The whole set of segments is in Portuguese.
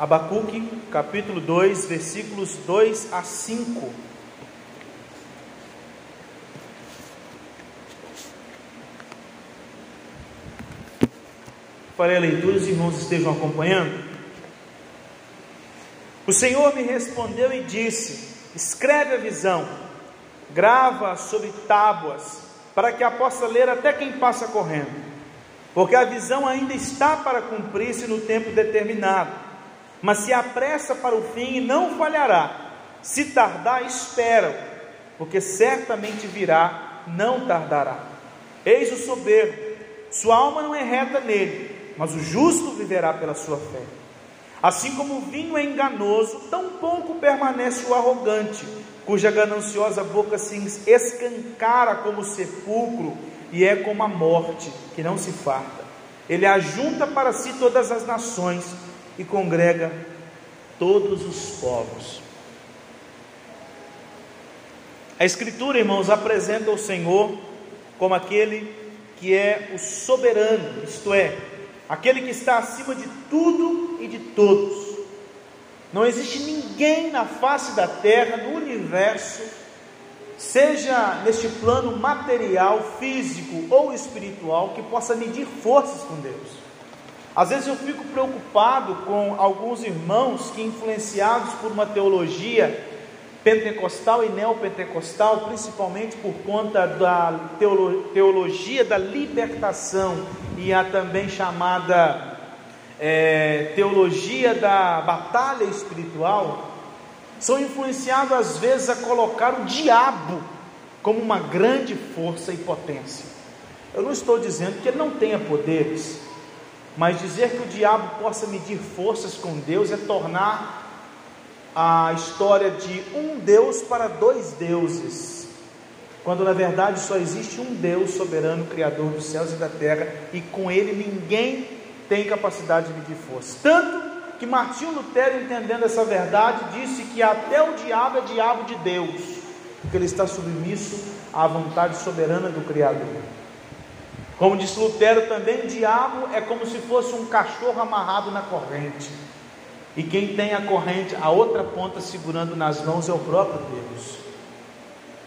Abacuque, capítulo 2, versículos 2 a 5. Farei a leitura, os irmãos estejam acompanhando. O Senhor me respondeu e disse: Escreve a visão, grava sobre tábuas, para que a possa ler até quem passa correndo, porque a visão ainda está para cumprir-se no tempo determinado mas se apressa para o fim e não falhará. Se tardar, espera, porque certamente virá, não tardará. Eis o soberbo, sua alma não é reta nele, mas o justo viverá pela sua fé. Assim como o vinho é enganoso, tão pouco permanece o arrogante, cuja gananciosa boca se escancara como sepulcro e é como a morte, que não se farta. Ele ajunta para si todas as nações e congrega todos os povos. A Escritura, irmãos, apresenta o Senhor como aquele que é o soberano, isto é, aquele que está acima de tudo e de todos. Não existe ninguém na face da terra, no universo, seja neste plano material, físico ou espiritual, que possa medir forças com Deus. Às vezes eu fico preocupado com alguns irmãos que, influenciados por uma teologia pentecostal e neopentecostal, principalmente por conta da teologia da libertação e a também chamada é, teologia da batalha espiritual, são influenciados às vezes a colocar o diabo como uma grande força e potência. Eu não estou dizendo que ele não tenha poderes, mas dizer que o diabo possa medir forças com Deus é tornar a história de um Deus para dois deuses, quando na verdade só existe um Deus soberano, Criador dos céus e da terra, e com ele ninguém tem capacidade de medir forças. Tanto que Martinho Lutero, entendendo essa verdade, disse que até o diabo é diabo de Deus, porque ele está submisso à vontade soberana do Criador. Como disse Lutero também, o diabo é como se fosse um cachorro amarrado na corrente. E quem tem a corrente, a outra ponta segurando nas mãos é o próprio Deus.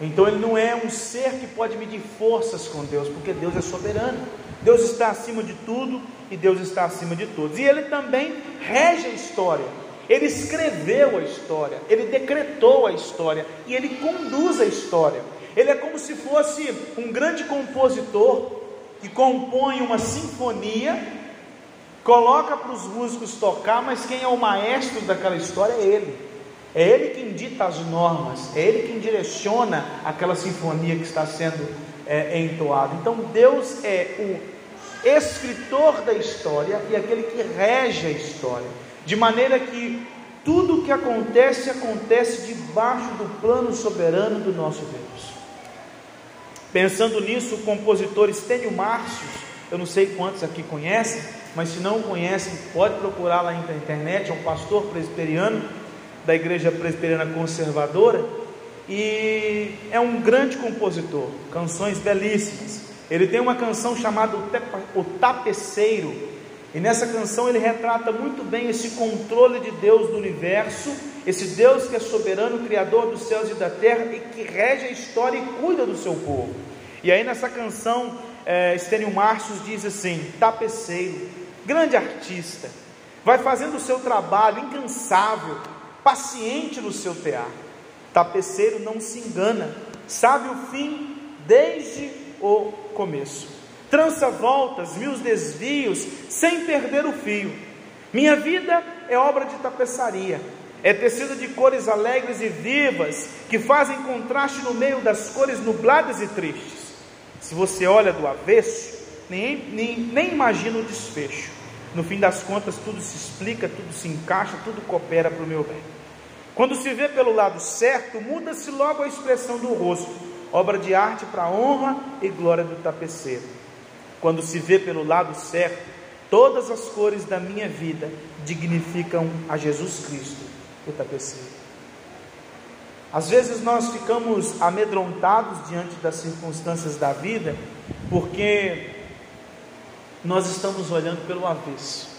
Então ele não é um ser que pode medir forças com Deus, porque Deus é soberano. Deus está acima de tudo e Deus está acima de todos. E ele também rege a história. Ele escreveu a história, ele decretou a história e ele conduz a história. Ele é como se fosse um grande compositor que compõe uma sinfonia, coloca para os músicos tocar, mas quem é o maestro daquela história é ele. É ele quem dita as normas, é ele quem direciona aquela sinfonia que está sendo é, entoada. Então Deus é o escritor da história e aquele que rege a história, de maneira que tudo o que acontece acontece debaixo do plano soberano do nosso Deus. Pensando nisso, o compositor Estênio Márcios, eu não sei quantos aqui conhecem, mas se não conhecem, pode procurar lá na internet, é um pastor presbiteriano da Igreja Presbiteriana Conservadora e é um grande compositor, canções belíssimas. Ele tem uma canção chamada O Tapeceiro, e nessa canção ele retrata muito bem esse controle de Deus do universo, esse Deus que é soberano, criador dos céus e da terra e que rege a história e cuida do seu povo. E aí nessa canção, é, Estênio Márcios diz assim: tapeceiro, grande artista, vai fazendo o seu trabalho incansável, paciente no seu tear. Tapeceiro não se engana, sabe o fim desde o começo trança voltas, mil desvios, sem perder o fio. Minha vida é obra de tapeçaria, é tecido de cores alegres e vivas, que fazem contraste no meio das cores nubladas e tristes. Se você olha do avesso, nem, nem, nem imagina o desfecho. No fim das contas, tudo se explica, tudo se encaixa, tudo coopera para o meu bem. Quando se vê pelo lado certo, muda-se logo a expressão do rosto, obra de arte para a honra e glória do tapeceiro. Quando se vê pelo lado certo, todas as cores da minha vida dignificam a Jesus Cristo, o tapeceiro. Às vezes nós ficamos amedrontados diante das circunstâncias da vida, porque nós estamos olhando pelo avesso.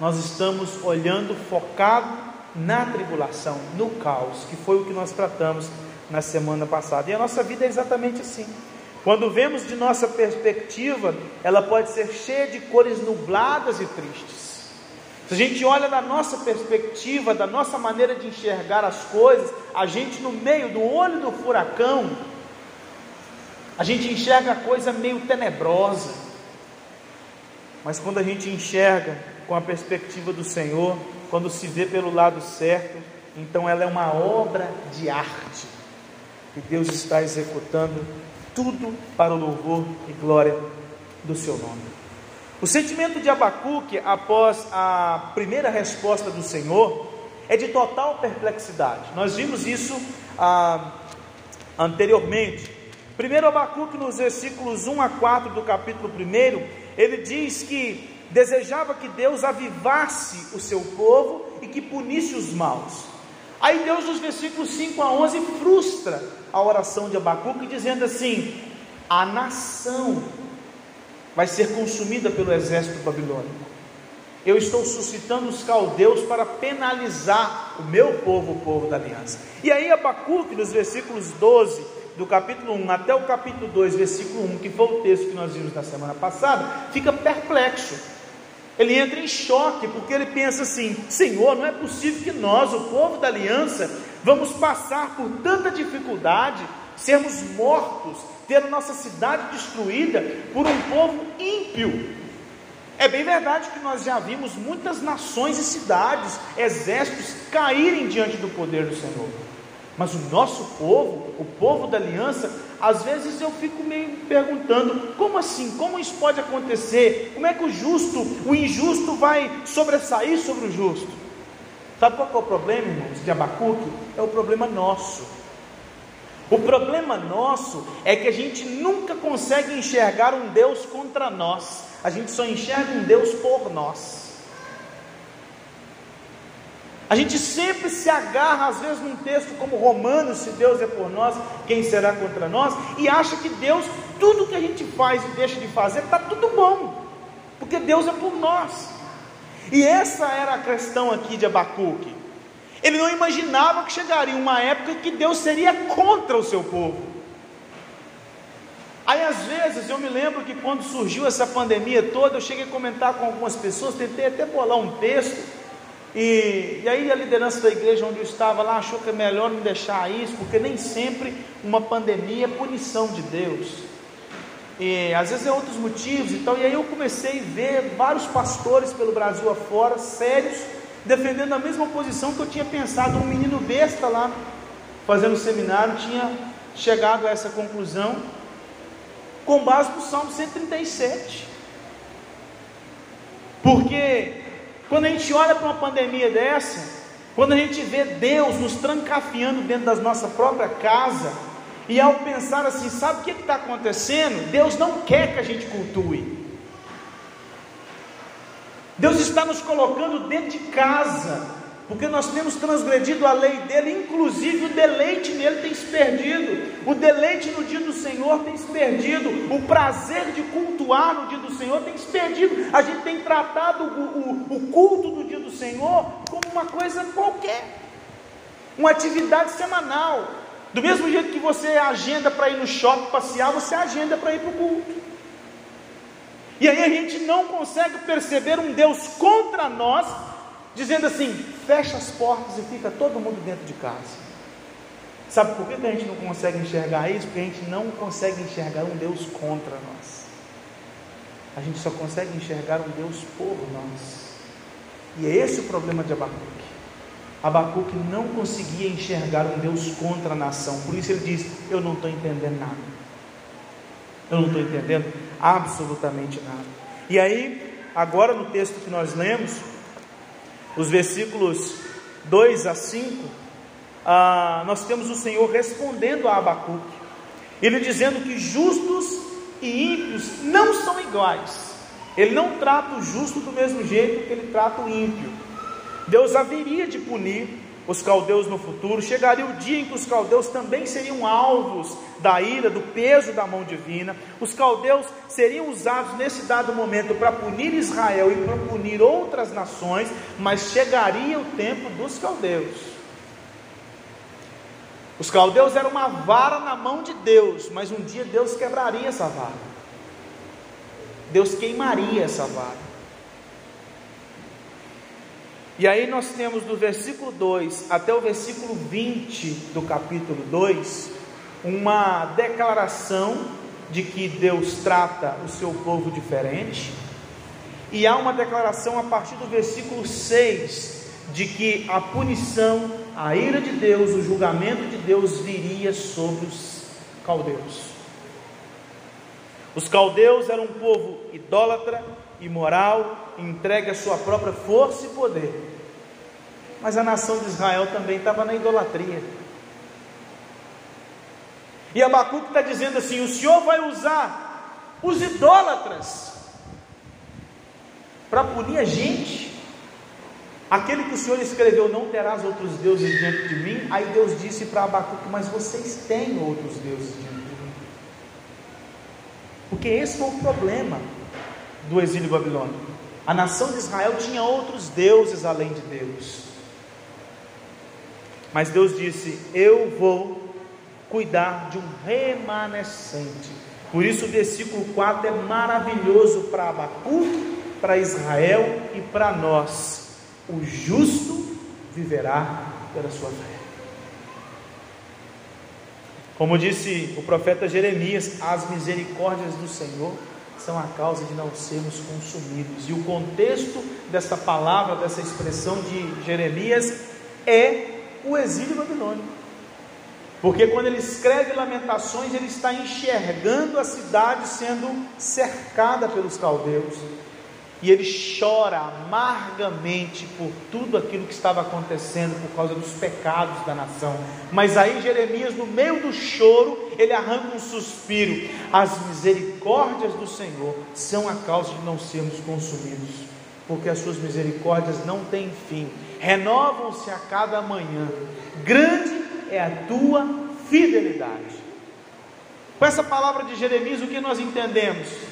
nós estamos olhando focado na tribulação, no caos, que foi o que nós tratamos na semana passada. E a nossa vida é exatamente assim. Quando vemos de nossa perspectiva, ela pode ser cheia de cores nubladas e tristes. Se a gente olha da nossa perspectiva, da nossa maneira de enxergar as coisas, a gente no meio do olho do furacão, a gente enxerga a coisa meio tenebrosa. Mas quando a gente enxerga com a perspectiva do Senhor, quando se vê pelo lado certo, então ela é uma obra de arte que Deus está executando tudo para o louvor e glória do seu nome. O sentimento de Abacuque após a primeira resposta do Senhor é de total perplexidade. Nós vimos isso ah, anteriormente. Primeiro Abacuque nos versículos 1 a 4 do capítulo 1, ele diz que desejava que Deus avivasse o seu povo e que punisse os maus. Aí Deus, nos versículos 5 a 11, frustra a oração de Abacuque, dizendo assim: a nação vai ser consumida pelo exército babilônico. Eu estou suscitando os caldeus para penalizar o meu povo, o povo da aliança. E aí, Abacuque, nos versículos 12 do capítulo 1 até o capítulo 2, versículo 1, que foi o texto que nós vimos na semana passada, fica perplexo ele entra em choque, porque ele pensa assim: Senhor, não é possível que nós, o povo da aliança, vamos passar por tanta dificuldade, sermos mortos, ter nossa cidade destruída por um povo ímpio. É bem verdade que nós já vimos muitas nações e cidades, exércitos caírem diante do poder do Senhor. Mas o nosso povo, o povo da aliança, às vezes eu fico meio perguntando: como assim? Como isso pode acontecer? Como é que o justo, o injusto vai sobressair sobre o justo? Sabe qual é o problema, irmãos, de Abacuque? É o problema nosso. O problema nosso é que a gente nunca consegue enxergar um Deus contra nós, a gente só enxerga um Deus por nós. A gente sempre se agarra, às vezes, num texto como Romanos: se Deus é por nós, quem será contra nós? E acha que Deus, tudo que a gente faz e deixa de fazer, está tudo bom, porque Deus é por nós. E essa era a questão aqui de Abacuque. Ele não imaginava que chegaria uma época que Deus seria contra o seu povo. Aí às vezes eu me lembro que quando surgiu essa pandemia toda, eu cheguei a comentar com algumas pessoas, tentei até bolar um texto e, e, aí a liderança da igreja onde eu estava lá achou que é melhor não deixar isso, porque nem sempre uma pandemia é punição de Deus. E às vezes é outros motivos e tal. E aí eu comecei a ver vários pastores pelo Brasil afora, sérios, defendendo a mesma posição que eu tinha pensado. Um menino besta lá, fazendo seminário, tinha chegado a essa conclusão, com base no Salmo 137. Porque quando a gente olha para uma pandemia dessa, quando a gente vê Deus nos trancafiando dentro da nossa própria casa, e ao pensar assim, sabe o que está acontecendo? Deus não quer que a gente cultue. Deus está nos colocando dentro de casa, porque nós temos transgredido a lei dele, inclusive o deleite nele tem se perdido, o deleite no dia do Senhor tem se perdido, o prazer de cultuar no dia do Senhor tem se perdido. A gente tem tratado o, o, o culto do dia do Senhor como uma coisa qualquer, uma atividade semanal. Do mesmo jeito que você agenda para ir no shopping passear, você agenda para ir para o culto. E aí a gente não consegue perceber um Deus contra nós dizendo assim: fecha as portas e fica todo mundo dentro de casa. Sabe por que a gente não consegue enxergar isso? Porque a gente não consegue enxergar um Deus contra nós. A gente só consegue enxergar um Deus por nós. E é esse o problema de Abacuque. Abacuque não conseguia enxergar um Deus contra a nação. Por isso ele diz: Eu não estou entendendo nada. Eu não estou entendendo absolutamente nada. E aí, agora no texto que nós lemos, os versículos 2 a 5, ah, nós temos o Senhor respondendo a Abacuque, ele dizendo que justos e ímpios não são iguais, ele não trata o justo do mesmo jeito que ele trata o ímpio. Deus haveria de punir os caldeus no futuro, chegaria o dia em que os caldeus também seriam alvos da ira, do peso da mão divina. Os caldeus seriam usados nesse dado momento para punir Israel e para punir outras nações, mas chegaria o tempo dos caldeus. Os caldeus eram uma vara na mão de Deus, mas um dia Deus quebraria essa vara. Deus queimaria essa vara. E aí nós temos do versículo 2 até o versículo 20 do capítulo 2 uma declaração de que Deus trata o seu povo diferente, e há uma declaração a partir do versículo 6 de que a punição, a ira de Deus, o julgamento de Deus viria sobre os caldeus. Os caldeus eram um povo idólatra, imoral, entregue à sua própria força e poder. Mas a nação de Israel também estava na idolatria. E Abacuque está dizendo assim: o Senhor vai usar os idólatras para punir a gente. Aquele que o Senhor escreveu, não terás outros deuses diante de mim. Aí Deus disse para Abacuque: Mas vocês têm outros deuses diante de mim. Porque esse foi o problema do exílio babilônico. A nação de Israel tinha outros deuses além de Deus. Mas Deus disse: Eu vou cuidar de um remanescente. Por isso o versículo 4 é maravilhoso para Abacu, para Israel e para nós. O justo viverá pela sua fé. Como disse o profeta Jeremias, as misericórdias do Senhor são a causa de não sermos consumidos. E o contexto dessa palavra, dessa expressão de Jeremias é o exílio babilônico. Porque quando ele escreve Lamentações, ele está enxergando a cidade sendo cercada pelos caldeus. E ele chora amargamente por tudo aquilo que estava acontecendo por causa dos pecados da nação. Mas aí Jeremias, no meio do choro, ele arranca um suspiro. As misericórdias do Senhor são a causa de não sermos consumidos, porque as suas misericórdias não têm fim, renovam-se a cada manhã. Grande é a tua fidelidade. Com essa palavra de Jeremias, o que nós entendemos?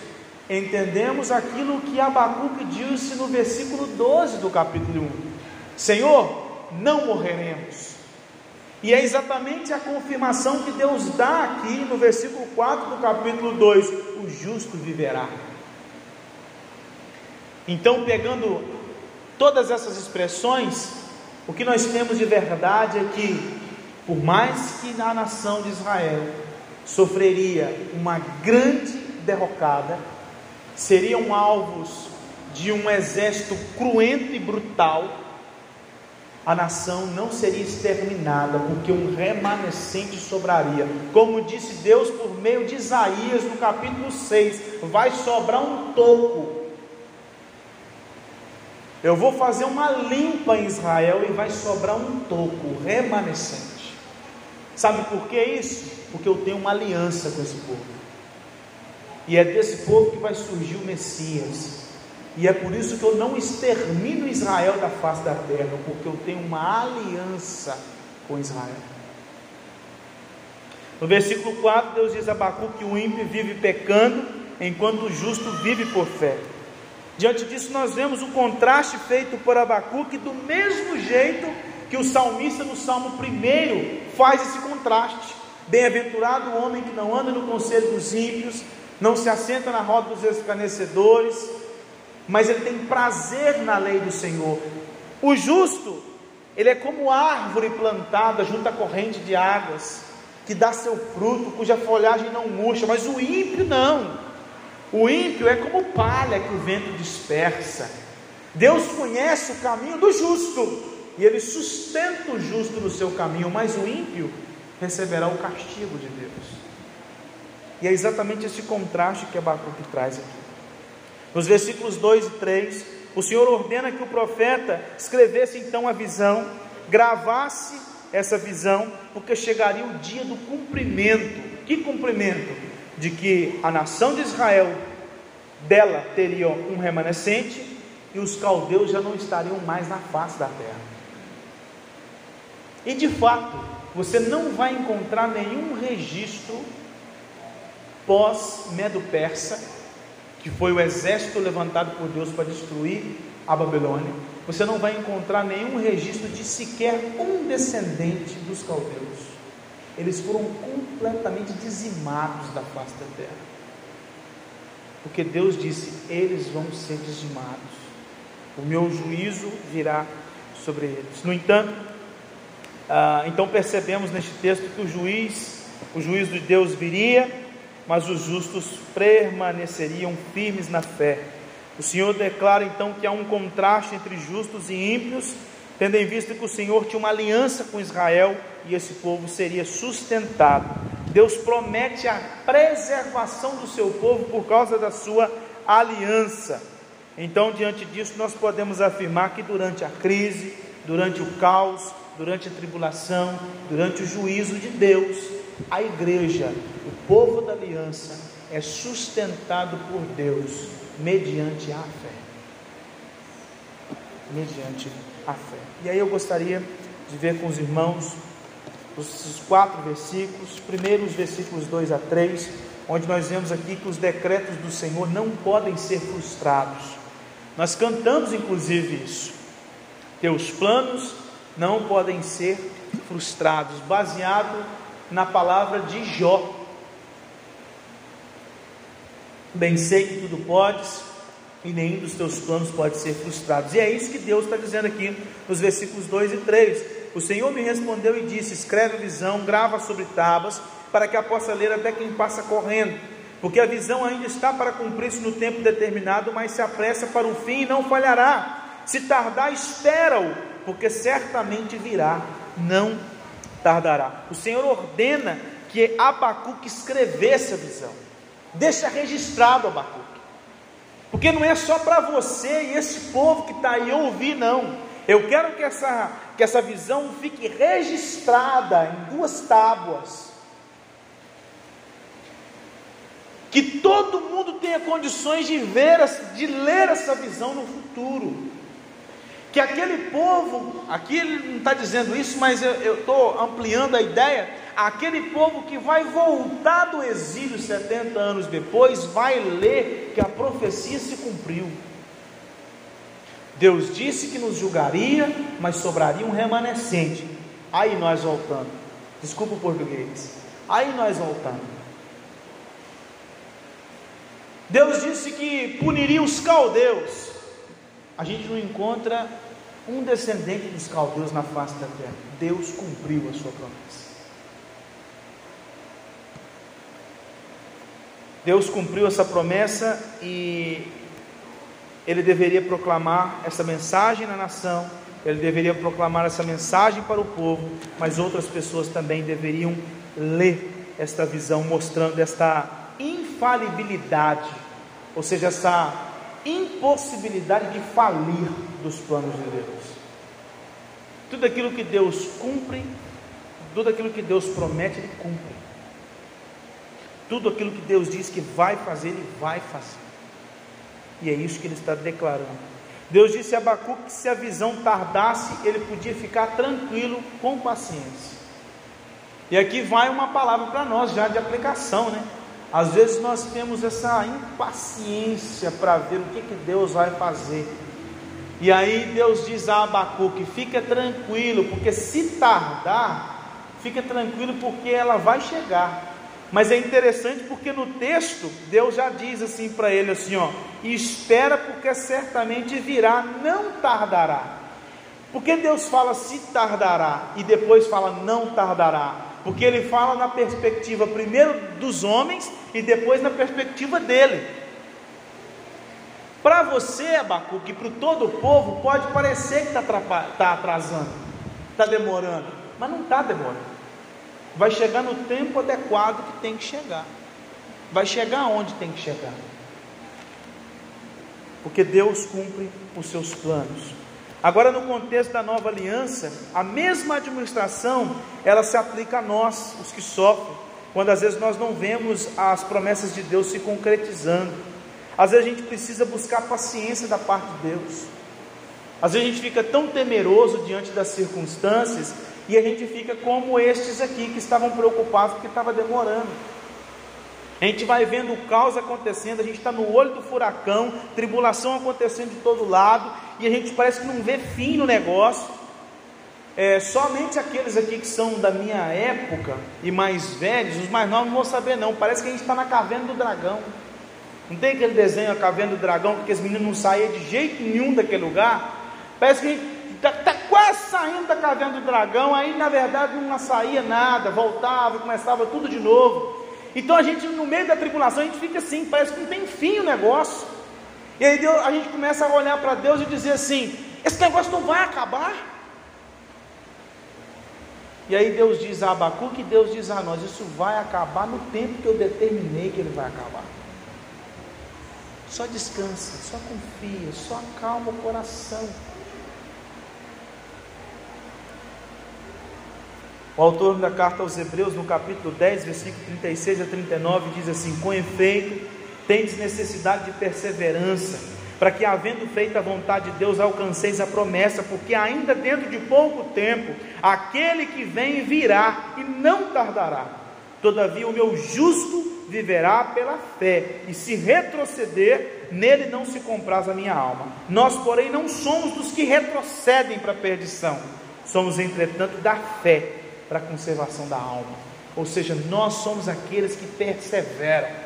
Entendemos aquilo que Abacuque disse no versículo 12 do capítulo 1: Senhor, não morreremos. E é exatamente a confirmação que Deus dá aqui no versículo 4 do capítulo 2: o justo viverá. Então, pegando todas essas expressões, o que nós temos de verdade é que, por mais que na nação de Israel sofreria uma grande derrocada, seriam alvos de um exército cruento e brutal, a nação não seria exterminada, porque um remanescente sobraria. Como disse Deus por meio de Isaías no capítulo 6: vai sobrar um toco eu vou fazer uma limpa em Israel e vai sobrar um toco remanescente. Sabe por que isso? Porque eu tenho uma aliança com esse povo. E é desse povo que vai surgir o Messias. E é por isso que eu não extermino Israel da face da terra, porque eu tenho uma aliança com Israel. No versículo 4, Deus diz a Abacu que o ímpio vive pecando, enquanto o justo vive por fé. Diante disso, nós vemos o contraste feito por Abacuque, do mesmo jeito que o salmista no Salmo 1 faz esse contraste. Bem-aventurado o homem que não anda no conselho dos ímpios, não se assenta na roda dos escarnecedores, mas ele tem prazer na lei do Senhor. O justo, ele é como árvore plantada junto à corrente de águas, que dá seu fruto, cuja folhagem não murcha, mas o ímpio não. O ímpio é como palha que o vento dispersa. Deus conhece o caminho do justo e ele sustenta o justo no seu caminho, mas o ímpio receberá o castigo de Deus. E é exatamente esse contraste que Abacuque traz aqui. Nos versículos 2 e 3, o Senhor ordena que o profeta escrevesse então a visão, gravasse essa visão, porque chegaria o dia do cumprimento. Que cumprimento? de que a nação de Israel dela teria um remanescente e os caldeus já não estariam mais na face da terra. E de fato, você não vai encontrar nenhum registro pós-Medo-Persa, que foi o exército levantado por Deus para destruir a Babilônia. Você não vai encontrar nenhum registro de sequer um descendente dos caldeus. Eles foram completamente dizimados da face da terra. Porque Deus disse: eles vão ser dizimados. O meu juízo virá sobre eles. No entanto, ah, então percebemos neste texto que o juiz, o juízo de Deus viria, mas os justos permaneceriam firmes na fé. O Senhor declara então que há um contraste entre justos e ímpios, tendo em vista que o Senhor tinha uma aliança com Israel e esse povo seria sustentado. Deus promete a preservação do seu povo por causa da sua aliança. Então, diante disso, nós podemos afirmar que durante a crise, durante o caos, durante a tribulação, durante o juízo de Deus, a igreja, o povo da aliança, é sustentado por Deus mediante a fé. Mediante a fé. E aí eu gostaria de ver com os irmãos os quatro versículos, primeiro os versículos 2 a 3, onde nós vemos aqui que os decretos do Senhor não podem ser frustrados. Nós cantamos inclusive isso. Teus planos não podem ser frustrados, baseado na palavra de Jó. Bem sei que tudo podes, e nenhum dos teus planos pode ser frustrado. E é isso que Deus está dizendo aqui nos versículos 2 e 3. O Senhor me respondeu e disse: Escreve a visão, grava sobre tábuas, para que a possa ler até quem passa correndo. Porque a visão ainda está para cumprir-se no tempo determinado, mas se apressa para o fim e não falhará. Se tardar, espera-o, porque certamente virá, não tardará. O Senhor ordena que Abacuque escrevesse a visão. Deixa registrado Abacuque. Porque não é só para você e esse povo que está aí ouvir, não. Eu quero que essa que essa visão fique registrada em duas tábuas. Que todo mundo tenha condições de ver, de ler essa visão no futuro. Que aquele povo, aqui ele não está dizendo isso, mas eu estou ampliando a ideia. Aquele povo que vai voltar do exílio 70 anos depois, vai ler que a profecia se cumpriu. Deus disse que nos julgaria, mas sobraria um remanescente. Aí nós voltando. Desculpa o português. Aí nós voltando. Deus disse que puniria os caldeus. A gente não encontra um descendente dos caldeus na face da terra. Deus cumpriu a sua promessa. Deus cumpriu essa promessa e ele deveria proclamar essa mensagem na nação, ele deveria proclamar essa mensagem para o povo, mas outras pessoas também deveriam ler esta visão, mostrando esta infalibilidade, ou seja, essa impossibilidade de falir dos planos de Deus. Tudo aquilo que Deus cumpre, tudo aquilo que Deus promete, Ele cumpre. Tudo aquilo que Deus diz que vai fazer, Ele vai fazer. E é isso que ele está declarando. Deus disse a Abacuque que se a visão tardasse, ele podia ficar tranquilo, com paciência. E aqui vai uma palavra para nós já de aplicação, né? Às vezes nós temos essa impaciência para ver o que, que Deus vai fazer. E aí Deus diz a Abacuque: fica tranquilo, porque se tardar, fica tranquilo, porque ela vai chegar. Mas é interessante porque no texto Deus já diz assim para ele assim, ó, espera porque certamente virá, não tardará. Porque Deus fala se tardará e depois fala não tardará? Porque ele fala na perspectiva primeiro dos homens e depois na perspectiva dele. Para você, Abacuque, para todo o povo, pode parecer que está tá atrasando, está demorando, mas não está demorando vai chegar no tempo adequado que tem que chegar. Vai chegar onde tem que chegar. Porque Deus cumpre os seus planos. Agora, no contexto da nova aliança, a mesma administração ela se aplica a nós, os que sofrem, quando às vezes nós não vemos as promessas de Deus se concretizando. Às vezes a gente precisa buscar paciência da parte de Deus. Às vezes a gente fica tão temeroso diante das circunstâncias e a gente fica como estes aqui que estavam preocupados porque estava demorando. A gente vai vendo o caos acontecendo, a gente está no olho do furacão, tribulação acontecendo de todo lado, e a gente parece que não vê fim no negócio. É, somente aqueles aqui que são da minha época e mais velhos, os mais novos não vão saber não. Parece que a gente está na caverna do dragão. Não tem aquele desenho, a caverna do dragão, porque os meninos não saíam de jeito nenhum daquele lugar. Parece que a gente está tá quase saindo da caverna do dragão, aí na verdade não saía nada, voltava começava tudo de novo. Então a gente, no meio da tribulação, a gente fica assim, parece que não tem fim o negócio. E aí Deus, a gente começa a olhar para Deus e dizer assim: esse negócio não vai acabar. E aí Deus diz a Abacuque, Deus diz a nós: Isso vai acabar no tempo que eu determinei que ele vai acabar. Só descansa, só confia, só acalma o coração. O autor da carta aos Hebreus, no capítulo 10, versículo 36 a 39, diz assim: Com efeito, tendes necessidade de perseverança, para que, havendo feito a vontade de Deus, alcanceis a promessa, porque ainda dentro de pouco tempo, aquele que vem virá e não tardará. Todavia, o meu justo viverá pela fé, e se retroceder, nele não se compraz a minha alma. Nós, porém, não somos dos que retrocedem para a perdição, somos, entretanto, da fé para a conservação da alma. Ou seja, nós somos aqueles que perseveram,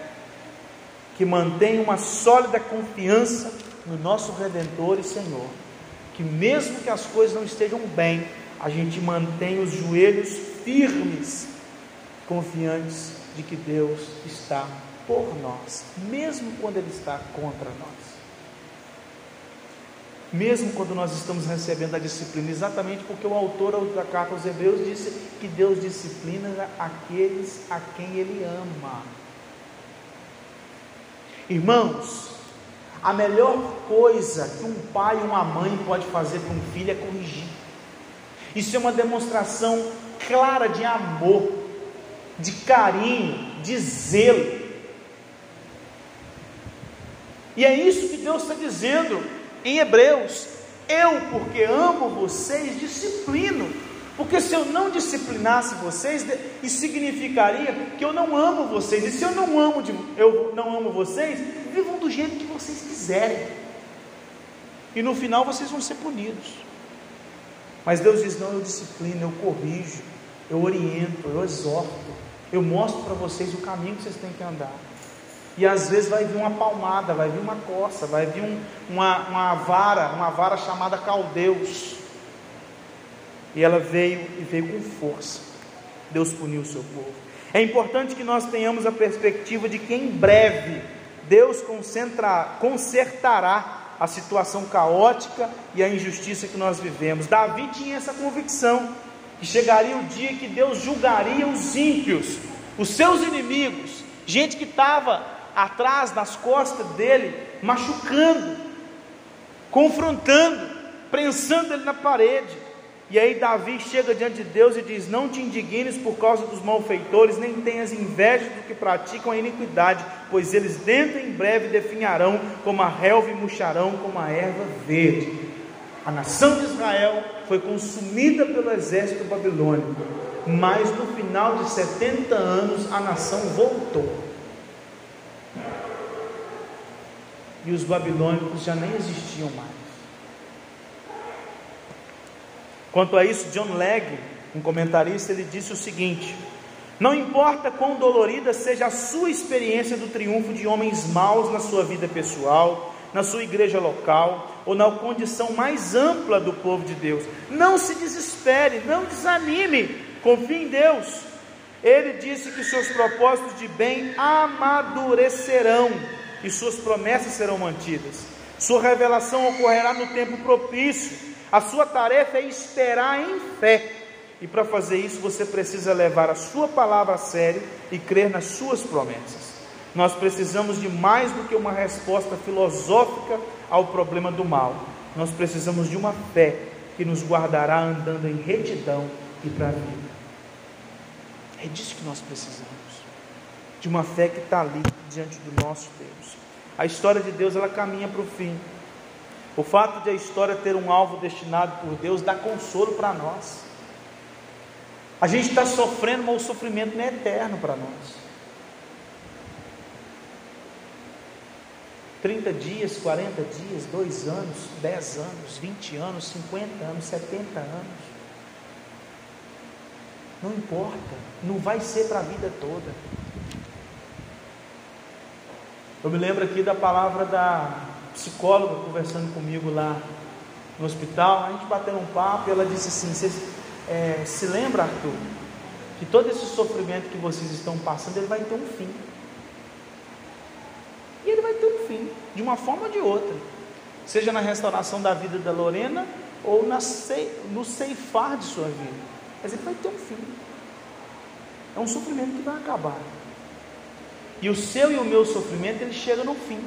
que mantêm uma sólida confiança no nosso Redentor e Senhor. Que mesmo que as coisas não estejam bem, a gente mantém os joelhos firmes, confiantes de que Deus está por nós, mesmo quando Ele está contra nós mesmo quando nós estamos recebendo a disciplina, exatamente porque o autor da carta aos Hebreus disse que Deus disciplina aqueles a quem Ele ama. Irmãos, a melhor coisa que um pai e uma mãe pode fazer para um filho é corrigir. Isso é uma demonstração clara de amor, de carinho, de zelo. E é isso que Deus está dizendo em Hebreus, eu, porque amo vocês, disciplino. Porque se eu não disciplinasse vocês, isso significaria que eu não amo vocês. E se eu não amo, de, eu não amo vocês, vivam do jeito que vocês quiserem. E no final vocês vão ser punidos. Mas Deus diz: não, eu disciplino, eu corrijo, eu oriento, eu exorto, eu mostro para vocês o caminho que vocês têm que andar. E às vezes vai vir uma palmada, vai vir uma coça, vai vir um, uma, uma vara, uma vara chamada caldeus. E ela veio e veio com força. Deus puniu o seu povo. É importante que nós tenhamos a perspectiva de que em breve Deus consertará a situação caótica e a injustiça que nós vivemos. Davi tinha essa convicção que chegaria o dia que Deus julgaria os ímpios, os seus inimigos, gente que estava atrás, nas costas dele, machucando, confrontando, prensando ele na parede. E aí Davi chega diante de Deus e diz: Não te indignes por causa dos malfeitores, nem tenhas inveja do que praticam a iniquidade, pois eles dentro em breve definharão como a relva e murcharão como a erva verde. A nação de Israel foi consumida pelo exército babilônico, mas no final de 70 anos a nação voltou. e os babilônicos já nem existiam mais. Quanto a isso, John Legg, um comentarista, ele disse o seguinte: Não importa quão dolorida seja a sua experiência do triunfo de homens maus na sua vida pessoal, na sua igreja local ou na condição mais ampla do povo de Deus, não se desespere, não desanime, confie em Deus. Ele disse que seus propósitos de bem amadurecerão e suas promessas serão mantidas. Sua revelação ocorrerá no tempo propício. A sua tarefa é esperar em fé. E para fazer isso, você precisa levar a sua palavra a sério e crer nas suas promessas. Nós precisamos de mais do que uma resposta filosófica ao problema do mal. Nós precisamos de uma fé que nos guardará andando em retidão e para a vida. É disso que nós precisamos. De uma fé que está ali diante do nosso Deus. A história de Deus ela caminha para o fim. O fato de a história ter um alvo destinado por Deus dá consolo para nós. A gente está sofrendo, mas o sofrimento não é eterno para nós. 30 dias, 40 dias, 2 anos, 10 anos, 20 anos, 50 anos, 70 anos. Não importa, não vai ser para a vida toda. Eu me lembro aqui da palavra da psicóloga conversando comigo lá no hospital, a gente bateu um papo e ela disse assim: Você é, se lembra, Arthur, que todo esse sofrimento que vocês estão passando, ele vai ter um fim. E ele vai ter um fim, de uma forma ou de outra. Seja na restauração da vida da Lorena ou na, no ceifar de sua vida. Mas ele vai ter um fim. É um sofrimento que vai acabar. E o seu e o meu sofrimento, ele chega no fim.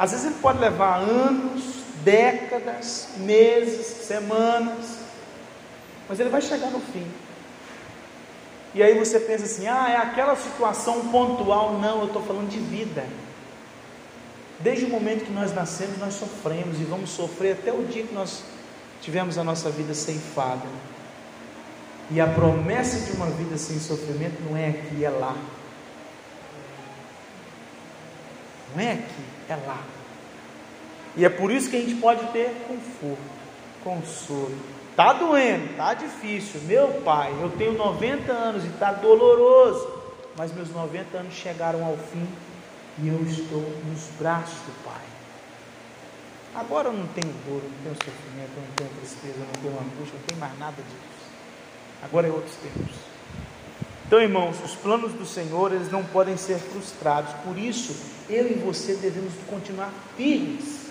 Às vezes ele pode levar anos, décadas, meses, semanas, mas ele vai chegar no fim. E aí você pensa assim: ah, é aquela situação pontual. Não, eu estou falando de vida. Desde o momento que nós nascemos, nós sofremos e vamos sofrer até o dia que nós tivemos a nossa vida ceifada. E a promessa de uma vida sem sofrimento não é aqui, é lá. Não é aqui, é lá. E é por isso que a gente pode ter conforto, consolo. Tá doendo, tá difícil. Meu pai, eu tenho 90 anos e tá doloroso, mas meus 90 anos chegaram ao fim e eu estou nos braços do Pai. Agora eu não tenho dor, não tenho sofrimento, não tenho tristeza, não tenho angústia, não tenho mais nada disso. Agora é outros tempos. Então, irmãos, os planos do Senhor, eles não podem ser frustrados. Por isso, eu e você devemos continuar firmes.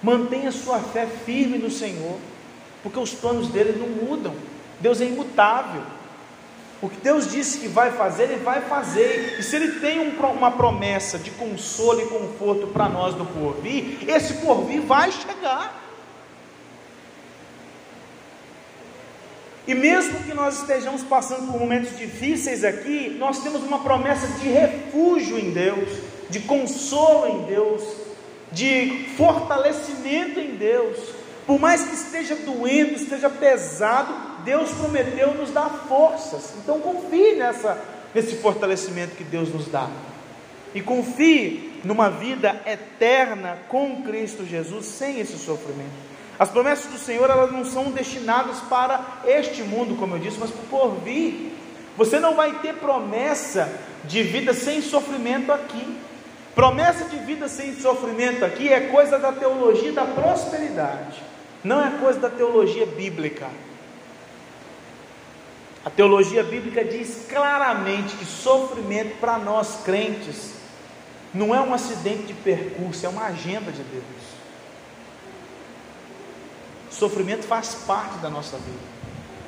Mantenha sua fé firme no Senhor, porque os planos dele não mudam. Deus é imutável. O que Deus disse que vai fazer, Ele vai fazer. E se Ele tem um, uma promessa de consolo e conforto para nós do porvir, esse porvir vai chegar. E mesmo que nós estejamos passando por momentos difíceis aqui, nós temos uma promessa de refúgio em Deus, de consolo em Deus, de fortalecimento em Deus. Por mais que esteja doendo, esteja pesado, Deus prometeu nos dar forças. Então confie nessa, nesse fortalecimento que Deus nos dá. E confie numa vida eterna com Cristo Jesus, sem esse sofrimento. As promessas do Senhor, elas não são destinadas para este mundo, como eu disse, mas para por vir. Você não vai ter promessa de vida sem sofrimento aqui. Promessa de vida sem sofrimento aqui é coisa da teologia da prosperidade, não é coisa da teologia bíblica. A teologia bíblica diz claramente que sofrimento para nós crentes não é um acidente de percurso, é uma agenda de Deus. Sofrimento faz parte da nossa vida.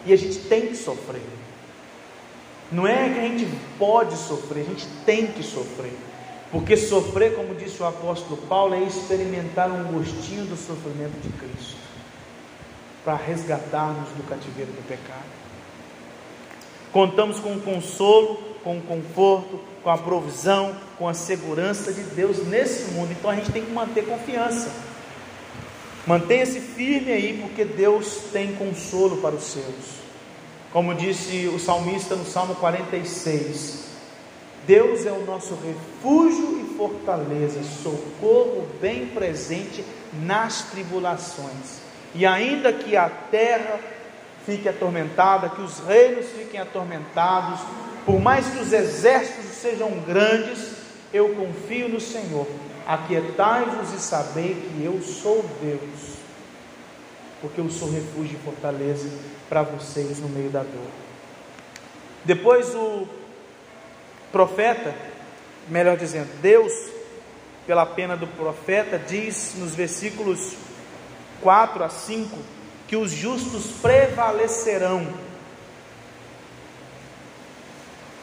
E a gente tem que sofrer. Não é que a gente pode sofrer, a gente tem que sofrer. Porque sofrer, como disse o apóstolo Paulo, é experimentar um gostinho do sofrimento de Cristo para resgatar-nos do cativeiro do pecado. Contamos com o consolo, com o conforto, com a provisão, com a segurança de Deus nesse mundo. Então a gente tem que manter confiança. Mantenha-se firme aí, porque Deus tem consolo para os seus. Como disse o salmista no Salmo 46, Deus é o nosso refúgio e fortaleza, socorro bem presente nas tribulações. E ainda que a terra fique atormentada, que os reinos fiquem atormentados, por mais que os exércitos sejam grandes, eu confio no Senhor Aquietai-vos e sabei que eu sou Deus, porque eu sou refúgio e fortaleza para vocês no meio da dor. Depois o profeta, melhor dizendo, Deus, pela pena do profeta, diz nos versículos 4 a 5 que os justos prevalecerão.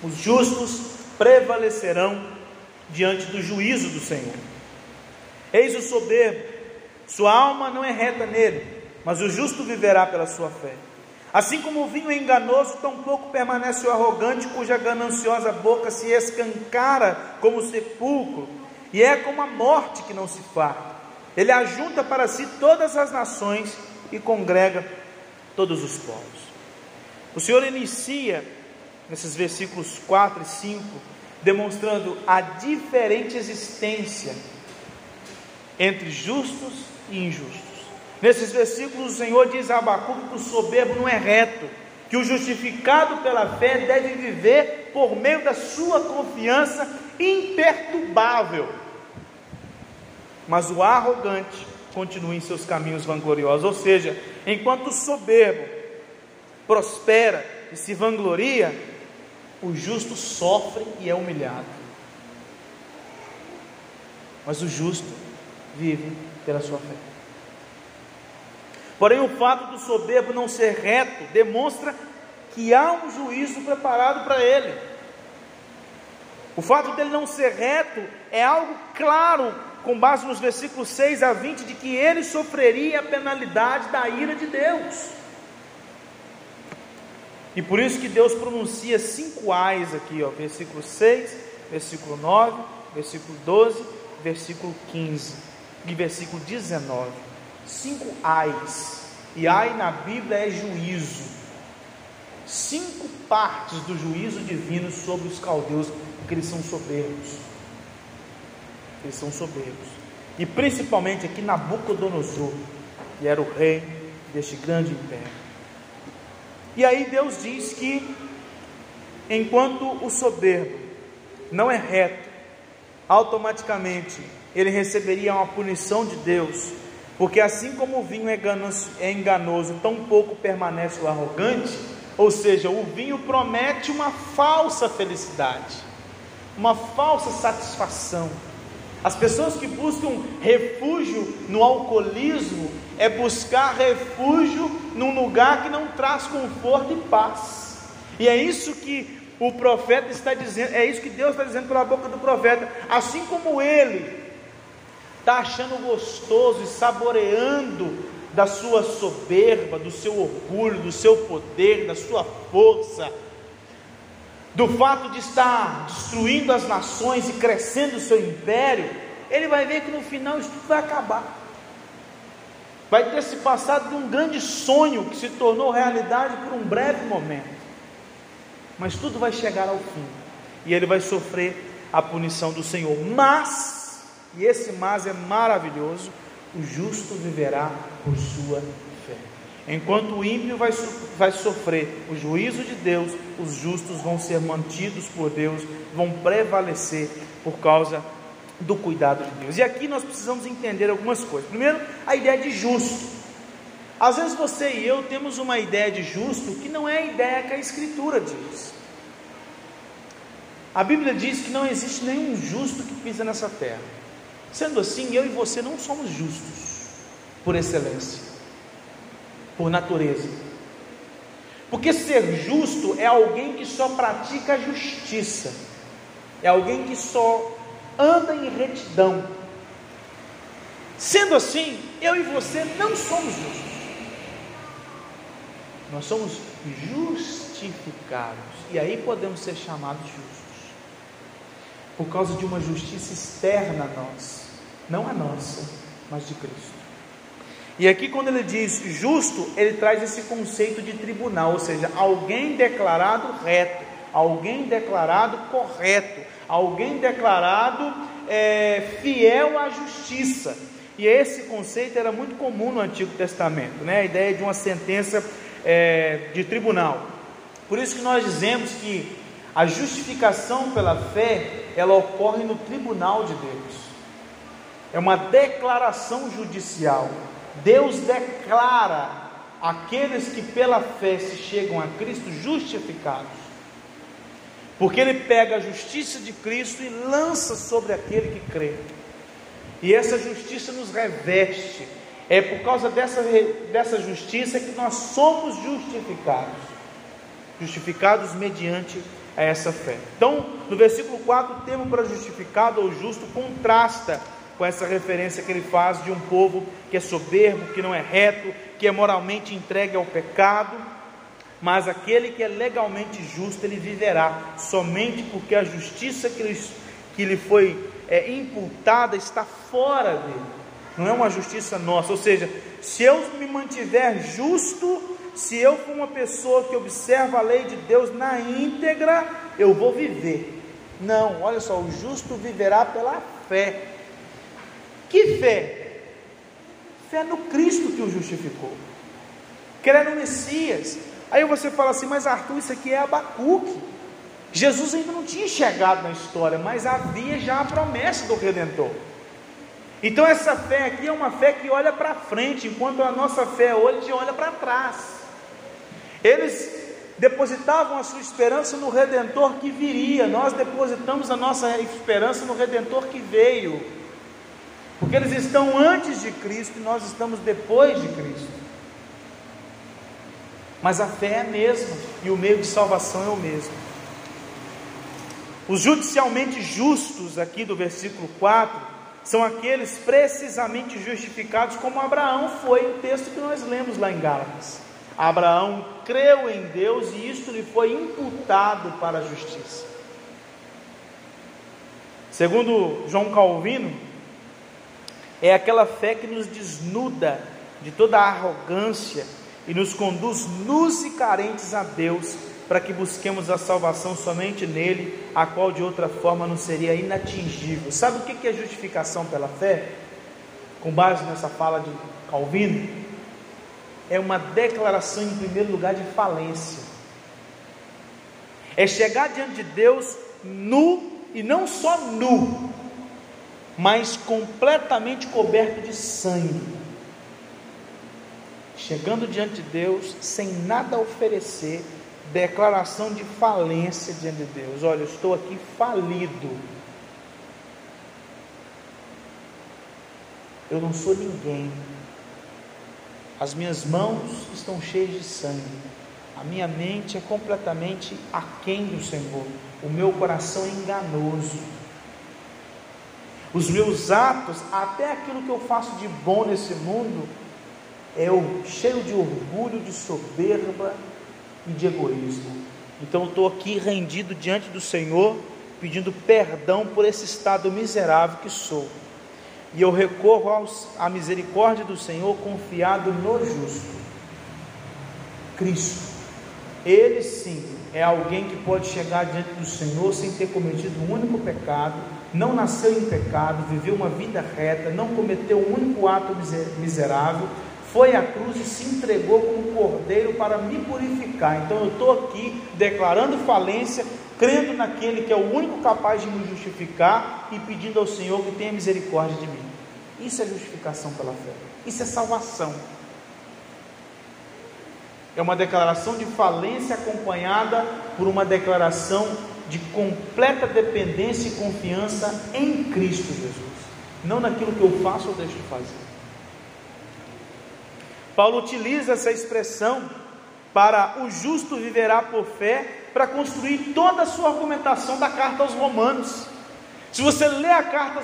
Os justos prevalecerão diante do juízo do Senhor. Eis o soberbo, sua alma não é reta nele, mas o justo viverá pela sua fé. Assim como o vinho é enganoso, tampouco permanece o arrogante, cuja gananciosa boca se escancara como o sepulcro, e é como a morte que não se farta. Ele ajunta para si todas as nações e congrega todos os povos. O Senhor inicia nesses versículos 4 e 5, demonstrando a diferente existência entre justos e injustos. Nesses versículos, o Senhor diz a Abacuque que o soberbo não é reto, que o justificado pela fé deve viver por meio da sua confiança imperturbável. Mas o arrogante continua em seus caminhos vangloriosos, ou seja, enquanto o soberbo prospera e se vangloria, o justo sofre e é humilhado. Mas o justo vive pela sua fé. Porém, o fato do soberbo não ser reto demonstra que há um juízo preparado para ele. O fato dele não ser reto é algo claro, com base nos versículos 6 a 20, de que ele sofreria a penalidade da ira de Deus. E por isso que Deus pronuncia cinco ais aqui, ó, versículo 6, versículo 9, versículo 12, versículo 15 e versículo 19. Cinco ais. E ai na Bíblia é juízo. Cinco partes do juízo divino sobre os caldeus, porque eles são soberbos. Eles são soberbos. E principalmente aqui Nabucodonosor, que era o rei deste grande império. E aí Deus diz que, enquanto o soberbo não é reto, automaticamente ele receberia uma punição de Deus, porque assim como o vinho é enganoso, é enganoso tão pouco permanece o arrogante, ou seja, o vinho promete uma falsa felicidade, uma falsa satisfação. As pessoas que buscam refúgio no alcoolismo é buscar refúgio num lugar que não traz conforto e paz. E é isso que o profeta está dizendo, é isso que Deus está dizendo pela boca do profeta. Assim como ele está achando gostoso e saboreando da sua soberba, do seu orgulho, do seu poder, da sua força, do fato de estar destruindo as nações e crescendo o seu império, ele vai ver que no final isso tudo vai acabar. Vai ter se passado de um grande sonho que se tornou realidade por um breve momento. Mas tudo vai chegar ao fim. E ele vai sofrer a punição do Senhor. Mas, e esse mas é maravilhoso, o justo viverá por sua Enquanto o ímpio vai, vai sofrer o juízo de Deus, os justos vão ser mantidos por Deus, vão prevalecer por causa do cuidado de Deus. E aqui nós precisamos entender algumas coisas. Primeiro, a ideia de justo. Às vezes você e eu temos uma ideia de justo que não é a ideia que a Escritura diz. A Bíblia diz que não existe nenhum justo que pisa nessa terra. Sendo assim, eu e você não somos justos por excelência por natureza. Porque ser justo é alguém que só pratica a justiça, é alguém que só anda em retidão. Sendo assim, eu e você não somos justos. Nós somos justificados. E aí podemos ser chamados justos. Por causa de uma justiça externa a nós. Não a nossa, mas de Cristo. E aqui, quando ele diz justo, ele traz esse conceito de tribunal, ou seja, alguém declarado reto, alguém declarado correto, alguém declarado é, fiel à justiça. E esse conceito era muito comum no Antigo Testamento, né? a ideia de uma sentença é, de tribunal. Por isso que nós dizemos que a justificação pela fé, ela ocorre no tribunal de Deus. É uma declaração judicial. Deus declara aqueles que pela fé se chegam a Cristo justificados. Porque ele pega a justiça de Cristo e lança sobre aquele que crê. E essa justiça nos reveste. É por causa dessa, dessa justiça que nós somos justificados. Justificados mediante a essa fé. Então, no versículo 4, o termo para justificado ou justo contrasta com essa referência que ele faz de um povo que é soberbo, que não é reto, que é moralmente entregue ao pecado, mas aquele que é legalmente justo, ele viverá somente porque a justiça que lhe, que lhe foi é, imputada está fora dele, não é uma justiça nossa, ou seja, se eu me mantiver justo, se eu for uma pessoa que observa a lei de Deus na íntegra, eu vou viver. Não, olha só, o justo viverá pela fé. Que fé? Fé no Cristo que o justificou. Crer no Messias. Aí você fala assim, mas Arthur, isso aqui é Abacuque. Jesus ainda não tinha chegado na história, mas havia já a promessa do Redentor. Então essa fé aqui é uma fé que olha para frente, enquanto a nossa fé hoje olha para trás. Eles depositavam a sua esperança no Redentor que viria, nós depositamos a nossa esperança no Redentor que veio, porque eles estão antes de Cristo e nós estamos depois de Cristo. Mas a fé é a mesma e o meio de salvação é o mesmo. Os judicialmente justos, aqui do versículo 4, são aqueles precisamente justificados, como Abraão foi, o texto que nós lemos lá em Gálatas. Abraão creu em Deus e isto lhe foi imputado para a justiça. Segundo João Calvino, é aquela fé que nos desnuda de toda a arrogância e nos conduz nus e carentes a Deus, para que busquemos a salvação somente nele, a qual de outra forma não seria inatingível. Sabe o que é justificação pela fé? Com base nessa fala de Calvino, é uma declaração, em primeiro lugar, de falência. É chegar diante de Deus nu, e não só nu, mas completamente coberto de sangue. Chegando diante de Deus sem nada oferecer, declaração de falência diante de Deus. Olha, eu estou aqui falido. Eu não sou ninguém. As minhas mãos estão cheias de sangue. A minha mente é completamente aquém do Senhor. O meu coração é enganoso. Os meus atos, até aquilo que eu faço de bom nesse mundo, é cheio de orgulho, de soberba, e de egoísmo. Então eu estou aqui rendido diante do Senhor, pedindo perdão por esse estado miserável que sou. E eu recorro aos, à misericórdia do Senhor, confiado no justo. Cristo. Ele sim é alguém que pode chegar diante do Senhor sem ter cometido um único pecado, não nasceu em pecado, viveu uma vida reta, não cometeu um único ato miserável, foi à cruz e se entregou como cordeiro para me purificar. Então eu estou aqui declarando falência, crendo naquele que é o único capaz de me justificar e pedindo ao Senhor que tenha misericórdia de mim. Isso é justificação pela fé. Isso é salvação. É uma declaração de falência acompanhada por uma declaração de completa dependência e confiança em Cristo Jesus. Não naquilo que eu faço ou deixo de fazer. Paulo utiliza essa expressão para o justo viverá por fé, para construir toda a sua argumentação da carta aos Romanos. Se você ler a carta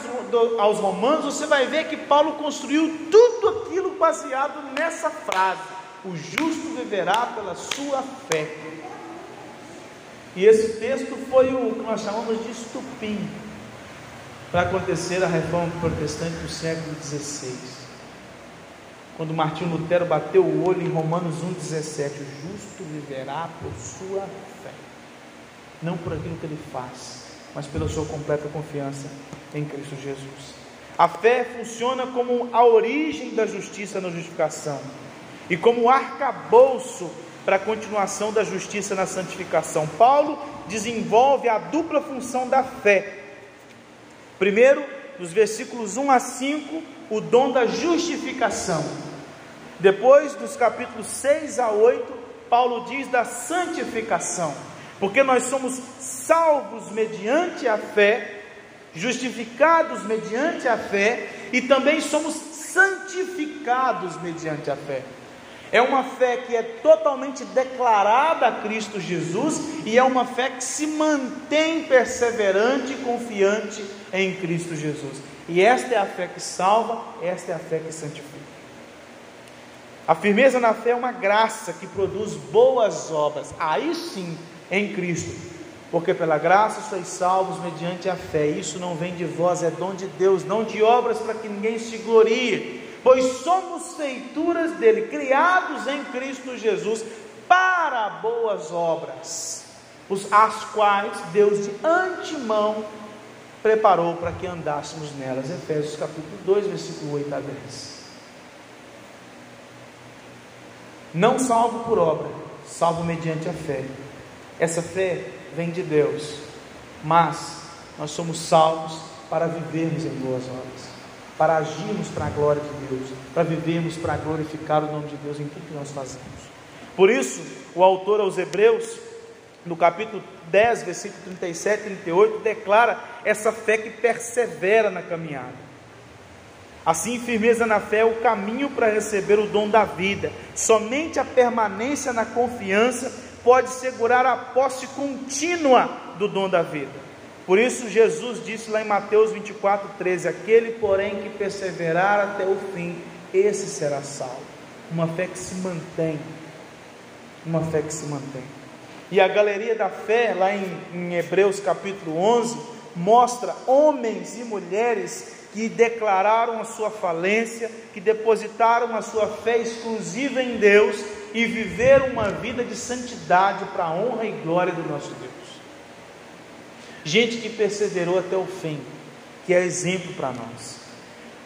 aos Romanos, você vai ver que Paulo construiu tudo aquilo baseado nessa frase: o justo viverá pela sua fé. E esse texto foi o que nós chamamos de estupim para acontecer a reforma protestante do século XVI quando Martinho Lutero bateu o olho em Romanos 1,17: o justo viverá por sua fé, não por aquilo que ele faz, mas pela sua completa confiança em Cristo Jesus. A fé funciona como a origem da justiça na justificação e como arcabouço para a continuação da justiça na santificação. Paulo desenvolve a dupla função da fé. Primeiro, nos versículos 1 a 5, o dom da justificação. Depois, dos capítulos 6 a 8, Paulo diz da santificação, porque nós somos salvos mediante a fé, justificados mediante a fé e também somos santificados mediante a fé. É uma fé que é totalmente declarada a Cristo Jesus e é uma fé que se mantém perseverante e confiante em Cristo Jesus. E esta é a fé que salva, esta é a fé que santifica. A firmeza na fé é uma graça que produz boas obras, aí sim, em Cristo. Porque pela graça sois salvos mediante a fé. Isso não vem de vós, é dom de Deus, não de obras para que ninguém se glorie pois somos feituras dele, criados em Cristo Jesus para boas obras, as quais Deus de antemão preparou para que andássemos nelas. Efésios capítulo 2, versículo 8 a 10. Não salvo por obra, salvo mediante a fé. Essa fé vem de Deus, mas nós somos salvos para vivermos em boas obras, para agirmos para a glória de Deus, para vivermos para glorificar o nome de Deus em tudo que nós fazemos. Por isso, o autor aos Hebreus, no capítulo 10, versículo 37 e 38, declara essa fé que persevera na caminhada. Assim, firmeza na fé é o caminho para receber o dom da vida. Somente a permanência na confiança pode segurar a posse contínua do dom da vida. Por isso, Jesus disse lá em Mateus 24, 13: Aquele, porém, que perseverar até o fim, esse será salvo. Uma fé que se mantém. Uma fé que se mantém. E a galeria da fé, lá em, em Hebreus capítulo 11, mostra homens e mulheres que declararam a sua falência, que depositaram a sua fé exclusiva em Deus e viveram uma vida de santidade para a honra e glória do nosso Deus. Gente que perseverou até o fim, que é exemplo para nós.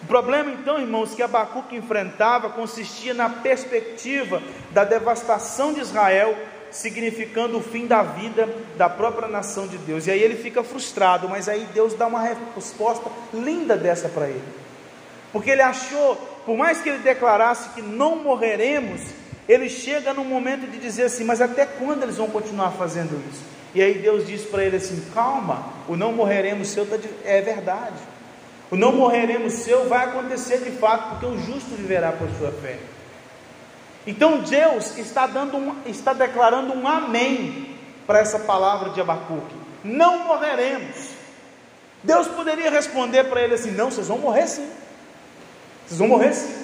O problema, então, irmãos, que Abacuque enfrentava consistia na perspectiva da devastação de Israel, significando o fim da vida da própria nação de Deus. E aí ele fica frustrado, mas aí Deus dá uma resposta linda dessa para ele. Porque ele achou, por mais que ele declarasse que não morreremos, ele chega no momento de dizer assim: mas até quando eles vão continuar fazendo isso? E aí Deus diz para ele assim: calma, o não morreremos seu tá é verdade. O não morreremos seu vai acontecer de fato, porque o justo viverá por sua fé. Então Deus está dando um, está declarando um amém para essa palavra de Abacuque. Não morreremos. Deus poderia responder para ele assim: não, vocês vão morrer sim. Vocês vão morrer sim.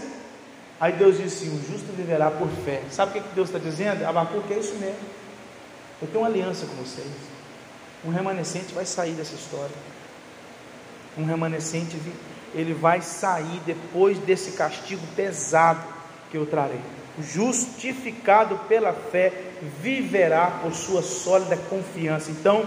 Aí Deus disse o justo viverá por fé. Sabe o que Deus está dizendo? Abacuque é isso mesmo. Eu tenho uma aliança com vocês. Um remanescente vai sair dessa história. Um remanescente, ele vai sair depois desse castigo pesado que eu trarei. Justificado pela fé, viverá por sua sólida confiança. Então,